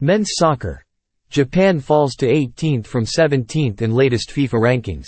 Men's soccer. Japan falls to 18th from 17th in latest FIFA rankings.